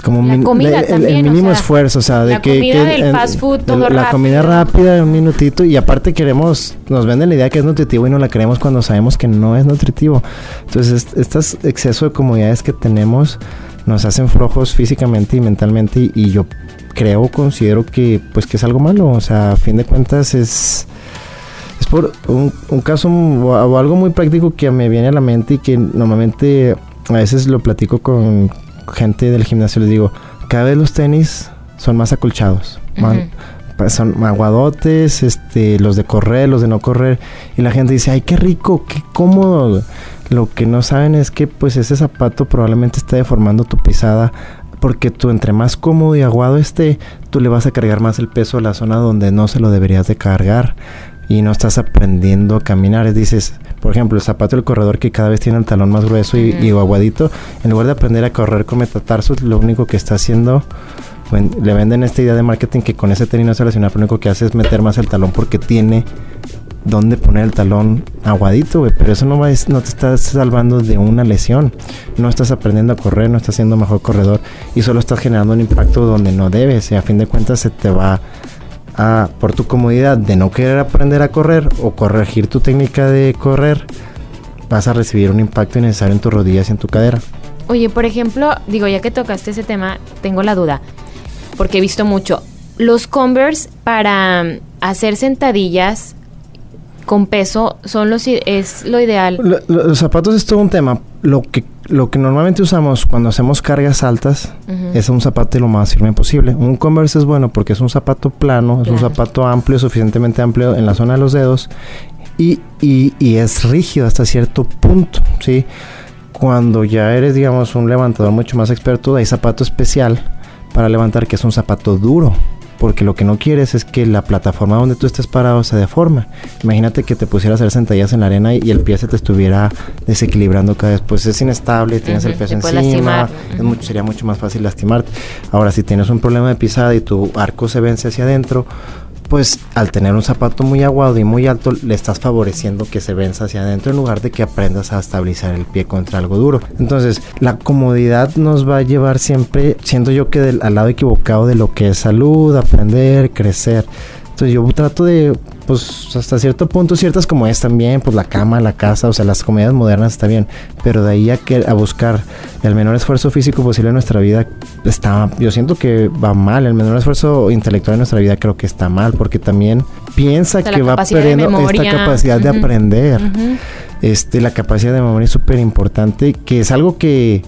como La comida el- el, también, o mínimo sea, esfuerzo, o sea, de la que, comida que del en- fast food, todo la comida rápida, un minutito, y aparte queremos, nos venden la idea que es nutritivo y no la queremos cuando sabemos que no es nutritivo. Entonces, est- estos exceso de comodidades que tenemos nos hacen flojos físicamente y mentalmente y, y yo creo, considero que pues que es algo malo, o sea, a fin de cuentas es es por un, un caso o, algo muy práctico que me viene a la mente y que normalmente a veces lo platico con gente del gimnasio, les digo, cada vez los tenis son más acolchados, son aguadotes, este, los de correr, los de no correr, y la gente dice, ay, qué rico, qué cómodo. Lo que no saben es que pues ese zapato probablemente está deformando tu pisada porque tú entre más cómodo y aguado esté, tú le vas a cargar más el peso a la zona donde no se lo deberías de cargar y no estás aprendiendo a caminar. Es, dices, por ejemplo, el zapato del corredor que cada vez tiene el talón más grueso y, aguadito, en lugar de aprender a correr con metatarsos, lo único que está haciendo, le venden esta idea de marketing que con ese tenis no se lesiona, lo único que hace es meter más el talón porque tiene dónde poner el talón aguadito, güey. Pero eso no, va, no te estás salvando de una lesión. No estás aprendiendo a correr, no estás siendo mejor corredor y solo estás generando un impacto donde no debes. Y a fin de cuentas se te va a, por tu comodidad de no querer aprender a correr o corregir tu técnica de correr, vas a recibir un impacto innecesario en tus rodillas y en tu cadera. Oye, por ejemplo, digo, ya que tocaste ese tema, tengo la duda, porque he visto mucho. Los Converse para hacer sentadillas, con peso son los es lo ideal. los zapatos es todo un tema. Lo que lo que normalmente usamos cuando hacemos cargas altas es un zapato lo más firme posible. Un Converse es bueno porque es un zapato plano, es un zapato amplio, suficientemente amplio en la zona de los dedos y, y, y es rígido hasta cierto punto, ¿sí? Cuando ya eres, digamos, un levantador mucho más experto, hay zapato especial para levantar que es un zapato duro porque lo que no quieres es que la plataforma donde tú estés parado se deforme. Imagínate que te pusieras a hacer sentadillas en la arena y, el pie se te estuviera desequilibrando cada vez, pues es inestable, tienes el peso encima, sería mucho más fácil lastimarte. Ahora, si tienes un problema de pisada y tu arco se vence hacia adentro, pues al tener un zapato muy aguado y muy alto, le estás favoreciendo que se venza hacia adentro en lugar de que aprendas a estabilizar el pie contra algo duro. Entonces, la comodidad nos va a llevar siempre, siendo yo que al lado equivocado de lo que es salud, aprender, crecer. Entonces yo trato de, pues hasta cierto punto, ciertas como es también, pues la cama, la casa, o sea, las comodidades modernas está bien, pero de ahí a, que, a buscar el menor esfuerzo físico posible en nuestra vida, está, yo siento que va mal, el menor esfuerzo intelectual en nuestra vida creo que está mal, porque también piensa que va perdiendo esta capacidad de aprender. este, la capacidad de memoria es súper importante, que es algo que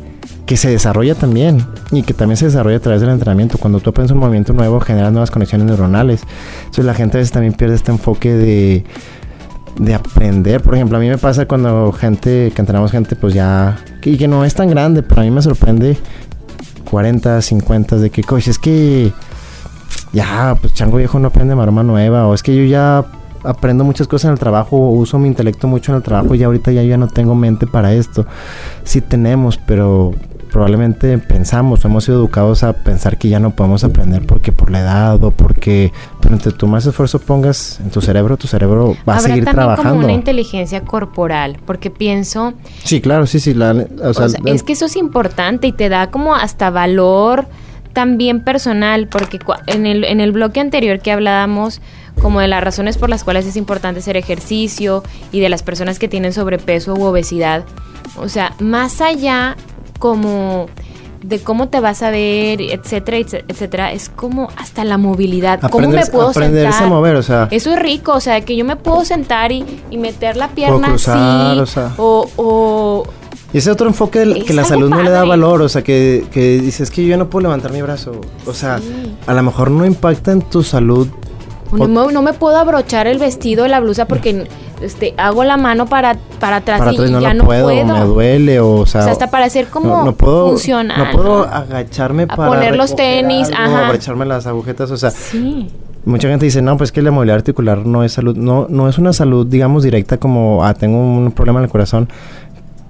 que se desarrolla también y que también se desarrolla a través del entrenamiento. Cuando tú aprendes un movimiento nuevo, generas nuevas conexiones neuronales. Entonces la gente a veces también pierde este enfoque de, de aprender. Por ejemplo, a mí me pasa cuando gente, que entrenamos gente, pues ya, y que no es tan grande, pero a mí me sorprende 40, 50, de que, coche, es que ya, pues chango viejo no aprende maroma nueva, o es que yo ya aprendo muchas cosas en el trabajo, uso mi intelecto mucho en el trabajo y ahorita ya, ya no tengo mente para esto. Sí tenemos, pero probablemente pensamos hemos sido educados a pensar que ya no podemos aprender porque por la edad o porque pero entre tú más esfuerzo pongas en tu cerebro, tu cerebro va a seguir trabajando. como una inteligencia corporal, porque pienso Sí, claro, sí, sí, es que eso es importante y te da como hasta valor también personal, porque en el en el bloque anterior que hablábamos como de las razones por las cuales es importante hacer ejercicio y de las personas que tienen sobrepeso u obesidad. O sea, más allá como de cómo te vas a ver, etcétera, etcétera, es como hasta la movilidad. ¿Cómo me puedo aprenderse a mover, o sea. Eso es rico, o sea, que yo me puedo sentar y, meter la pierna así. O, o, y ese otro enfoque que la salud no le da valor, o sea, que, que dices que yo no puedo levantar mi brazo. O sea, a lo mejor no impacta en tu salud no, me puedo abrochar el vestido, la blusa porque este hago la mano para para atrás y ya no puedo, me duele o, sea, hasta para hacer como no, puedo, funcional. No puedo agacharme a para poner los tenis, ajá. abroncharme las agujetas, o sea, sí. Mucha gente dice, "No, pues que la movilidad articular no es salud, no no es una salud digamos directa como ah, tengo un problema en el corazón."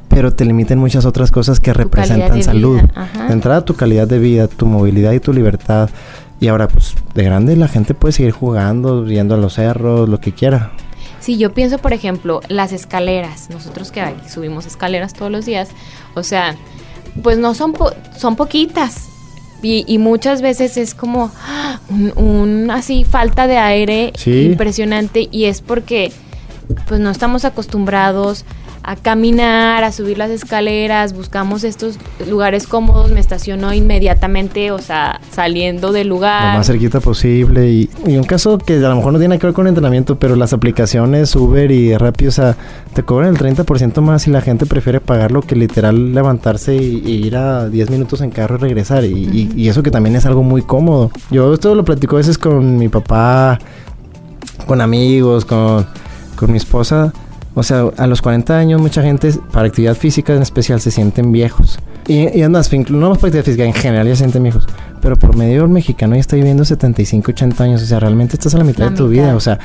Pero te limiten muchas otras cosas que representan salud. De entrada, tu calidad de vida, tu movilidad y tu libertad, y ahora, pues, de grande la gente puede seguir jugando, viendo a los cerros, lo que quiera. Sí, yo pienso, por ejemplo, las escaleras. Nosotros que subimos escaleras todos los días, o sea, pues no son, son poquitas. Y, muchas veces es como ¡ah! un, así falta de aire impresionante y es porque pues no estamos acostumbrados a caminar, a subir las escaleras, buscamos estos lugares cómodos, me estaciono inmediatamente, o sea, saliendo del lugar. Lo más cerquita posible. Y, un caso que a lo mejor no tiene que ver con entrenamiento, pero las aplicaciones Uber y Rappi, o sea, te cobran el 30% más y la gente prefiere pagarlo que literal levantarse y, ir a 10 minutos en carro y regresar. Y, y eso que también es algo muy cómodo. Yo esto lo platico a veces con mi papá, con amigos, con, con mi esposa o sea, a los 40 años mucha gente para actividad física en especial se sienten viejos. Y, y además, no más para actividad física, en general ya se sienten viejos. Pero por medio el mexicano ya está viviendo 75, 80 años. O sea, realmente estás a la mitad de tu vida. O sea,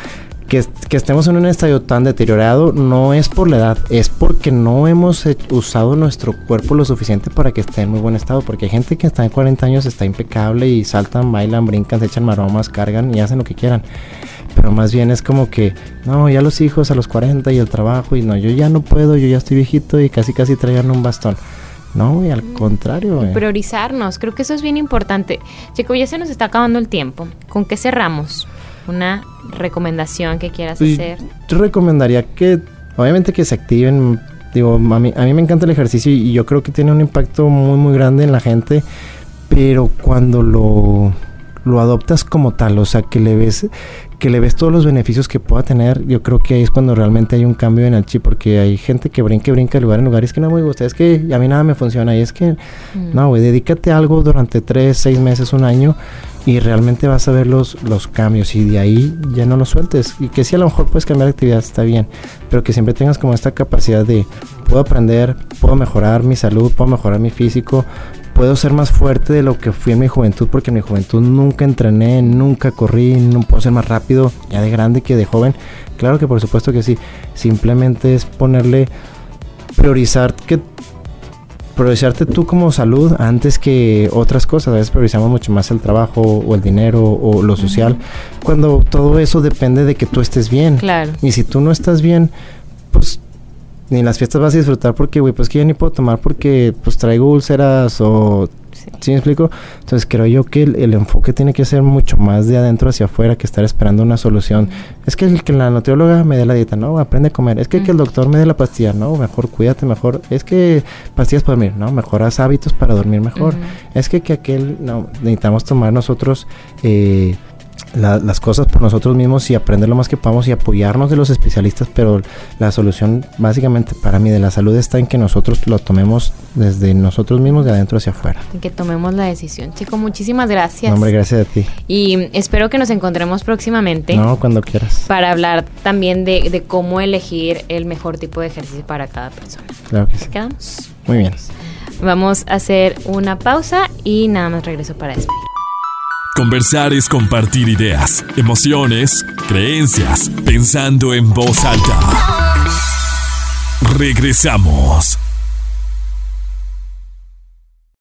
que, que, estemos en un estadio tan deteriorado no es por la edad, es porque no hemos usado nuestro cuerpo lo suficiente para que esté en muy buen estado. Porque hay gente que está en 40 años, está impecable y saltan, bailan, brincan, se echan maromas, cargan y hacen lo que quieran pero más bien es como que, no, ya los hijos a los 40 y el trabajo, y no, yo ya no puedo, yo ya estoy viejito y casi casi traigan un bastón. No, y al mm. contrario. Priorizarnos, creo que eso es bien importante. Chico, ya se nos está acabando el tiempo. ¿Con qué cerramos? ¿Una recomendación que quieras pues, hacer? Yo recomendaría que, obviamente que se activen. Digo, a mí, a mí me encanta el ejercicio y yo creo que tiene un impacto muy, muy grande en la gente, pero cuando lo, lo adoptas como tal, o sea, que le ves que le ves todos los beneficios que pueda tener, yo creo que ahí es cuando realmente hay un cambio en el chip, porque hay gente que brinca brinca de lugar en lugar, es que no me gusta, es que a mí nada me funciona, y es que, mm. no, güey, dedícate a algo durante tres, seis meses, un año, y realmente vas a ver los, los cambios, y de ahí ya no lo sueltes, y que si a lo mejor puedes cambiar de actividad, está bien, pero que siempre tengas como esta capacidad de, puedo aprender, puedo mejorar mi salud, puedo mejorar mi físico, puedo ser más fuerte de lo que fui en mi juventud, porque en mi juventud nunca entrené, nunca corrí, no puedo ser más rápido ya de grande que de joven. Claro que por supuesto que sí, simplemente es ponerle, priorizar que priorizarte tú como salud antes que otras cosas. A veces priorizamos mucho más el trabajo o el dinero o lo social, cuando todo eso depende de que tú estés bien. Claro. Y si tú no estás bien, pues ni las fiestas vas a disfrutar porque, güey, pues que ya ni puedo tomar porque pues traigo úlceras o... Sí. me explico? Entonces creo yo que el, enfoque tiene que ser mucho más de adentro hacia afuera que estar esperando una solución. Es que, el, que la nutrióloga me dé la dieta, no, aprende a comer. Es que, que el doctor me dé la pastilla, no, mejor cuídate mejor. Es que pastillas para dormir, no, mejoras hábitos para dormir mejor. Es que, que aquel, no, necesitamos tomar nosotros... Eh, las cosas por nosotros mismos y aprender lo más que podamos y apoyarnos de los especialistas, pero la solución básicamente para mí de la salud está en que nosotros lo tomemos desde nosotros mismos, de adentro hacia afuera. En que tomemos la decisión. Chico, muchísimas gracias. hombre, gracias a ti. Y espero que nos encontremos próximamente. No, cuando quieras. Para hablar también de, de cómo elegir el mejor tipo de ejercicio para cada persona. Claro que sí. ¿Quedamos? Muy bien. Vamos a hacer una pausa y nada más regreso para despedir. Conversar es compartir ideas, emociones, creencias, pensando en voz alta. Regresamos.